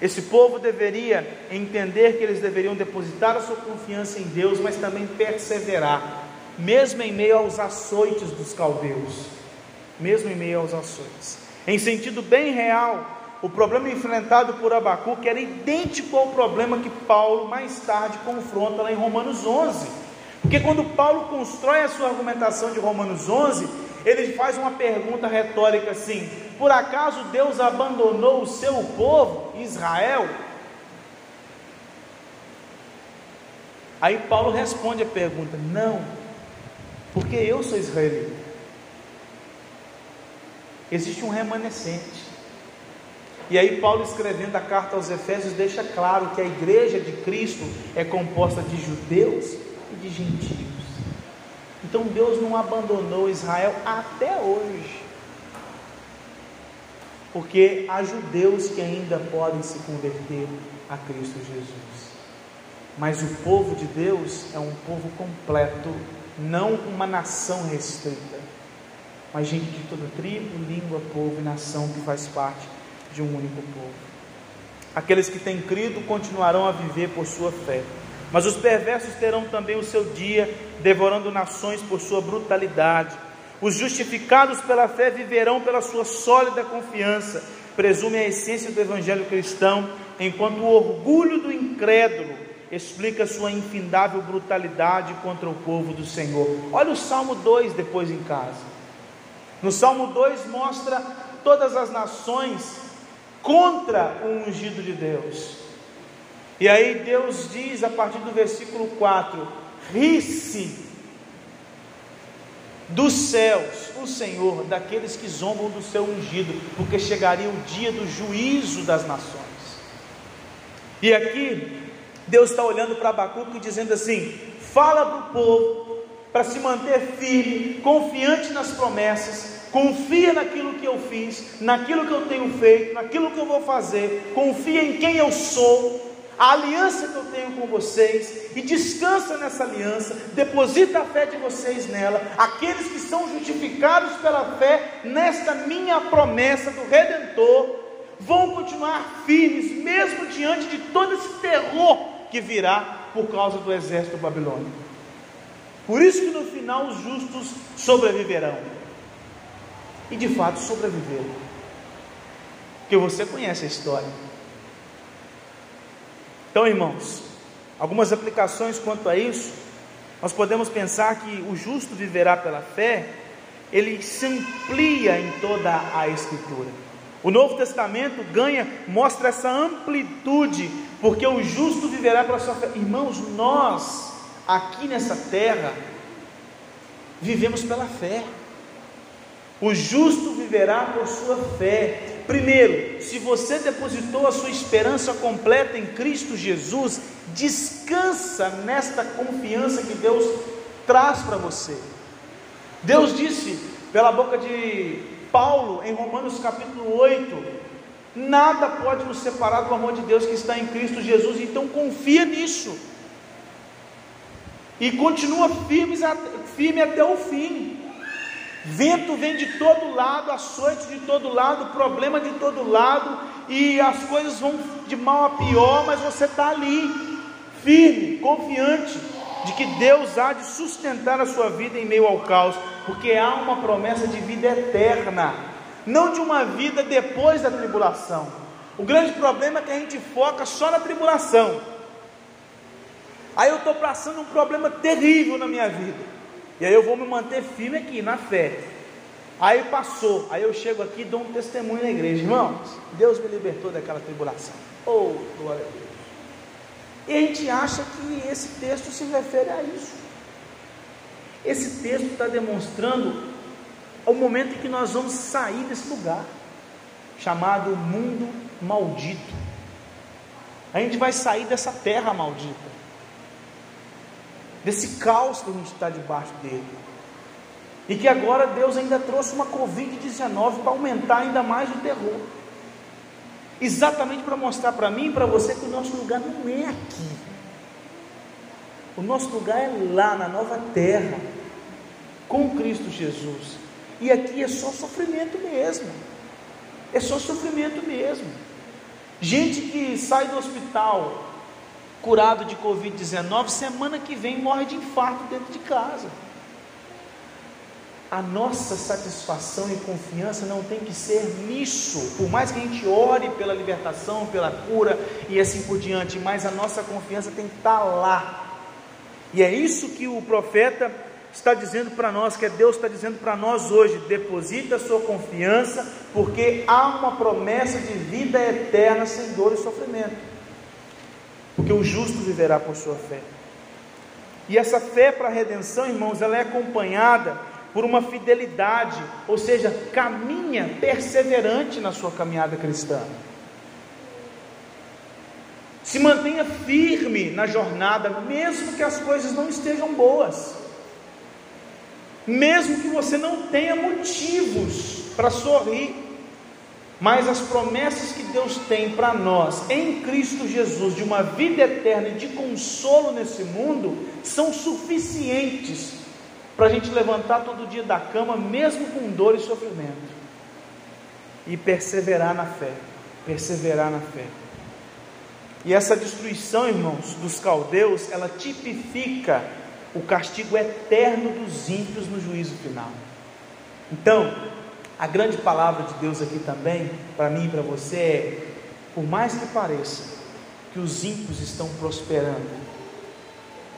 esse povo deveria entender que eles deveriam depositar a sua confiança em Deus, mas também perseverar, mesmo em meio aos açoites dos caldeus, mesmo em meio aos açoites. Em sentido bem real, o problema enfrentado por Abacuque era idêntico ao problema que Paulo mais tarde confronta lá em Romanos 11. Porque quando Paulo constrói a sua argumentação de Romanos 11, ele faz uma pergunta retórica assim: por acaso Deus abandonou o seu povo, Israel? Aí Paulo responde a pergunta: não, porque eu sou israelita existe um remanescente. E aí, Paulo, escrevendo a carta aos Efésios, deixa claro que a igreja de Cristo é composta de judeus e de gentios. Então, Deus não abandonou Israel até hoje, porque há judeus que ainda podem se converter a Cristo Jesus. Mas o povo de Deus é um povo completo, não uma nação restrita mas gente de toda tribo, língua, povo e nação que faz parte de um único povo. Aqueles que têm crido continuarão a viver por sua fé, mas os perversos terão também o seu dia, devorando nações por sua brutalidade. Os justificados pela fé viverão pela sua sólida confiança, presume a essência do evangelho cristão, enquanto o orgulho do incrédulo explica sua infindável brutalidade contra o povo do Senhor. Olha o Salmo 2 depois em casa. No Salmo 2 mostra todas as nações contra o ungido de Deus. E aí Deus diz a partir do versículo 4: ri-se dos céus, o Senhor, daqueles que zombam do seu ungido, porque chegaria o dia do juízo das nações. E aqui, Deus está olhando para Abacuque e dizendo assim: fala para o povo para se manter firme, confiante nas promessas, confia naquilo que eu fiz, naquilo que eu tenho feito, naquilo que eu vou fazer, confia em quem eu sou, a aliança que eu tenho com vocês e descansa nessa aliança, deposita a fé de vocês nela. Aqueles que são justificados pela fé nesta minha promessa do Redentor vão continuar firmes, mesmo diante de todo esse terror que virá por causa do exército babilônico. Por isso que no final os justos sobreviverão. E de fato sobreviveram. Porque você conhece a história. Então, irmãos, algumas aplicações quanto a isso, nós podemos pensar que o justo viverá pela fé, ele se amplia em toda a Escritura. O Novo Testamento ganha, mostra essa amplitude, porque o justo viverá pela sua fé. Irmãos, nós, aqui nessa terra, vivemos pela fé. O justo viverá por sua fé. Primeiro, se você depositou a sua esperança completa em Cristo Jesus, descansa nesta confiança que Deus traz para você. Deus disse pela boca de Paulo em Romanos capítulo 8: nada pode nos separar do amor de Deus que está em Cristo Jesus, então confia nisso. E continua firme, firme até o fim. Vento vem de todo lado, açoite de todo lado, problema de todo lado, e as coisas vão de mal a pior, mas você está ali, firme, confiante de que Deus há de sustentar a sua vida em meio ao caos, porque há uma promessa de vida eterna, não de uma vida depois da tribulação. O grande problema é que a gente foca só na tribulação. Aí eu estou passando um problema terrível na minha vida. E aí eu vou me manter firme aqui na fé. Aí passou, aí eu chego aqui e dou um testemunho na igreja, irmãos. Deus me libertou daquela tribulação. Oh, glória a Deus. E a gente acha que esse texto se refere a isso. Esse texto está demonstrando o momento em que nós vamos sair desse lugar, chamado mundo maldito. A gente vai sair dessa terra maldita desse caos que a gente está debaixo dele. E que agora Deus ainda trouxe uma Covid-19 para aumentar ainda mais o terror. Exatamente para mostrar para mim e para você que o nosso lugar não é aqui. O nosso lugar é lá na nova terra, com Cristo Jesus. E aqui é só sofrimento mesmo. É só sofrimento mesmo. Gente que sai do hospital curado de Covid-19, semana que vem morre de infarto dentro de casa. A nossa satisfação e confiança não tem que ser nisso, por mais que a gente ore pela libertação, pela cura e assim por diante, mas a nossa confiança tem que estar lá. E é isso que o profeta está dizendo para nós, que é Deus está dizendo para nós hoje: deposita a sua confiança, porque há uma promessa de vida eterna sem dor e sofrimento porque o justo viverá por sua fé. E essa fé para a redenção, irmãos, ela é acompanhada por uma fidelidade, ou seja, caminha perseverante na sua caminhada cristã. Se mantenha firme na jornada, mesmo que as coisas não estejam boas, mesmo que você não tenha motivos para sorrir, mas as promessas que Deus tem para nós em Cristo Jesus, de uma vida eterna e de consolo nesse mundo, são suficientes para a gente levantar todo dia da cama, mesmo com dor e sofrimento, e perseverar na fé. Perseverar na fé. E essa destruição, irmãos, dos caldeus, ela tipifica o castigo eterno dos ímpios no juízo final. Então, a grande palavra de Deus aqui também, para mim e para você, é: por mais que pareça que os ímpios estão prosperando,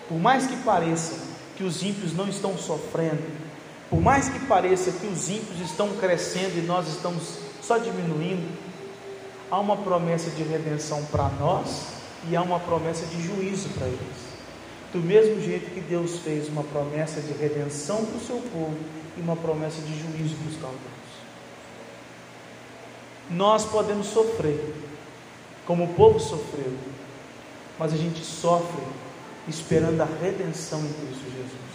por mais que pareça que os ímpios não estão sofrendo, por mais que pareça que os ímpios estão crescendo e nós estamos só diminuindo, há uma promessa de redenção para nós e há uma promessa de juízo para eles. Do mesmo jeito que Deus fez uma promessa de redenção para o seu povo e uma promessa de juízo para os caldeus nós podemos sofrer, como o povo sofreu, mas a gente sofre esperando a redenção em Cristo Jesus.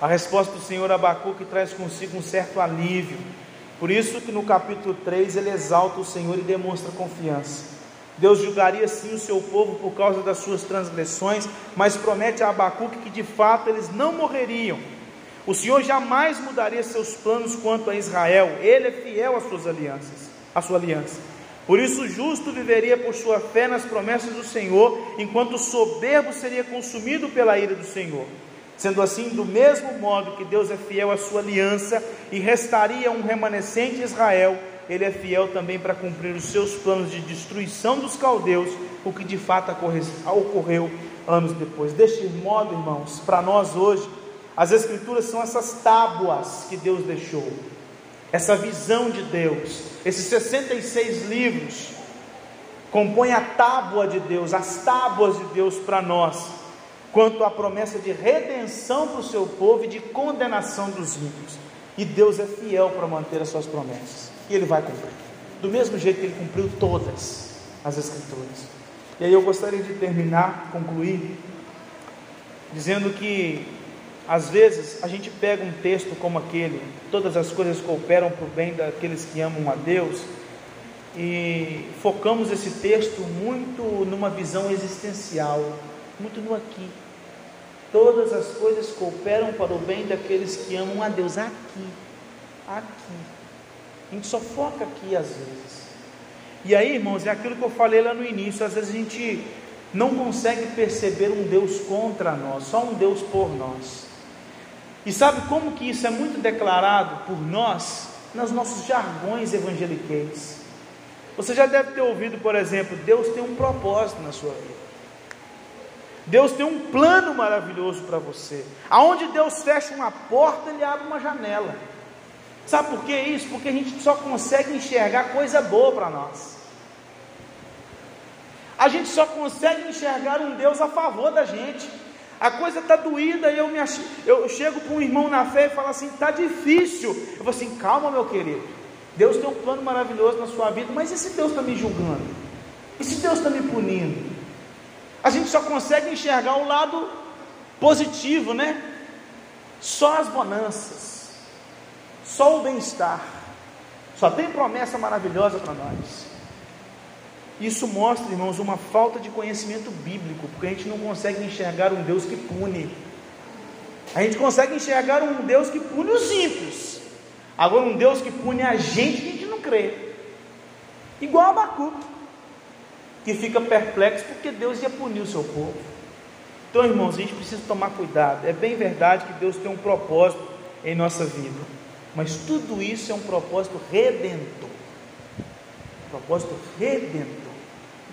A resposta do Senhor Abacuque traz consigo um certo alívio. Por isso que no capítulo 3 ele exalta o Senhor e demonstra confiança. Deus julgaria sim o seu povo por causa das suas transgressões, mas promete a Abacuque que de fato eles não morreriam. O Senhor jamais mudaria seus planos quanto a Israel, ele é fiel às suas alianças, à sua aliança. Por isso o justo viveria por sua fé nas promessas do Senhor, enquanto o soberbo seria consumido pela ira do Senhor. Sendo assim, do mesmo modo que Deus é fiel à sua aliança e restaria um remanescente Israel, ele é fiel também para cumprir os seus planos de destruição dos caldeus, o que de fato ocorreu anos depois. Deste modo, irmãos, para nós hoje, as Escrituras são essas tábuas que Deus deixou, essa visão de Deus, esses 66 livros compõem a tábua de Deus, as tábuas de Deus para nós, quanto à promessa de redenção para o seu povo e de condenação dos ímpios. E Deus é fiel para manter as suas promessas e ele vai cumprir. Do mesmo jeito que ele cumpriu todas as escrituras. E aí eu gostaria de terminar, concluir, dizendo que às vezes a gente pega um texto como aquele, todas as coisas cooperam para o bem daqueles que amam a Deus, e focamos esse texto muito numa visão existencial, muito no aqui. Todas as coisas cooperam para o bem daqueles que amam a Deus aqui, aqui. A gente só foca aqui às vezes. E aí, irmãos, é aquilo que eu falei lá no início. Às vezes a gente não consegue perceber um Deus contra nós, só um Deus por nós. E sabe como que isso é muito declarado por nós? Nos nossos jargões evangeliqueis. Você já deve ter ouvido, por exemplo, Deus tem um propósito na sua vida. Deus tem um plano maravilhoso para você. Aonde Deus fecha uma porta, Ele abre uma janela. Sabe por que isso? Porque a gente só consegue enxergar coisa boa para nós. A gente só consegue enxergar um Deus a favor da gente. A coisa está doída e eu, me ach... eu chego para um irmão na fé e falo assim: está difícil. Eu falo assim: calma, meu querido. Deus tem um plano maravilhoso na sua vida, mas e se Deus está me julgando? E se Deus está me punindo? A gente só consegue enxergar o lado positivo, né? Só as bonanças só o bem-estar, só tem promessa maravilhosa para nós. Isso mostra, irmãos, uma falta de conhecimento bíblico, porque a gente não consegue enxergar um Deus que pune. A gente consegue enxergar um Deus que pune os ímpios. Agora, um Deus que pune a gente que a gente não crê. Igual a Abacuque, que fica perplexo porque Deus ia punir o seu povo. Então, irmãos, a gente precisa tomar cuidado. É bem verdade que Deus tem um propósito em nossa vida. Mas tudo isso é um propósito redentor. Propósito redentor.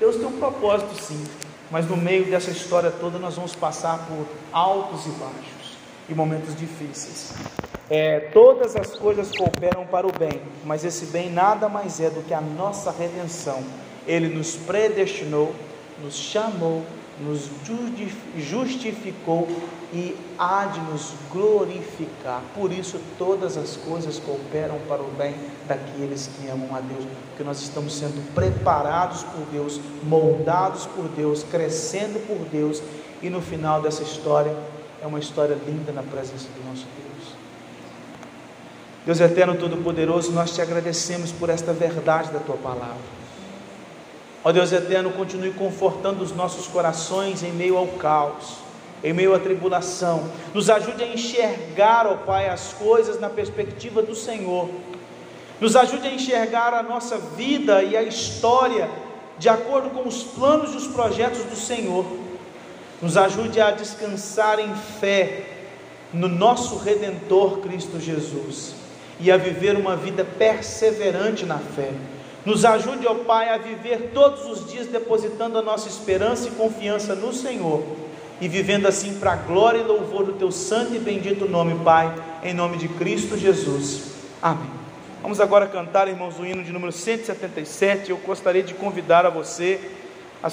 Deus tem um propósito sim, mas no meio dessa história toda nós vamos passar por altos e baixos e momentos difíceis. É, todas as coisas cooperam para o bem, mas esse bem nada mais é do que a nossa redenção. Ele nos predestinou, nos chamou, nos justificou e há de nos glorificar. Por isso, todas as coisas cooperam para o bem daqueles que amam a Deus, porque nós estamos sendo preparados por Deus, moldados por Deus, crescendo por Deus, e no final dessa história é uma história linda na presença do nosso Deus. Deus eterno, todo-poderoso, nós te agradecemos por esta verdade da tua palavra. Ó Deus eterno, continue confortando os nossos corações em meio ao caos, em meio à tribulação. Nos ajude a enxergar, ó Pai, as coisas na perspectiva do Senhor. Nos ajude a enxergar a nossa vida e a história de acordo com os planos e os projetos do Senhor. Nos ajude a descansar em fé no nosso Redentor Cristo Jesus e a viver uma vida perseverante na fé nos ajude, ó Pai, a viver todos os dias depositando a nossa esperança e confiança no Senhor e vivendo assim para a glória e louvor do Teu santo e bendito nome, Pai, em nome de Cristo Jesus. Amém. Vamos agora cantar, irmãos, o hino de número 177. Eu gostaria de convidar a você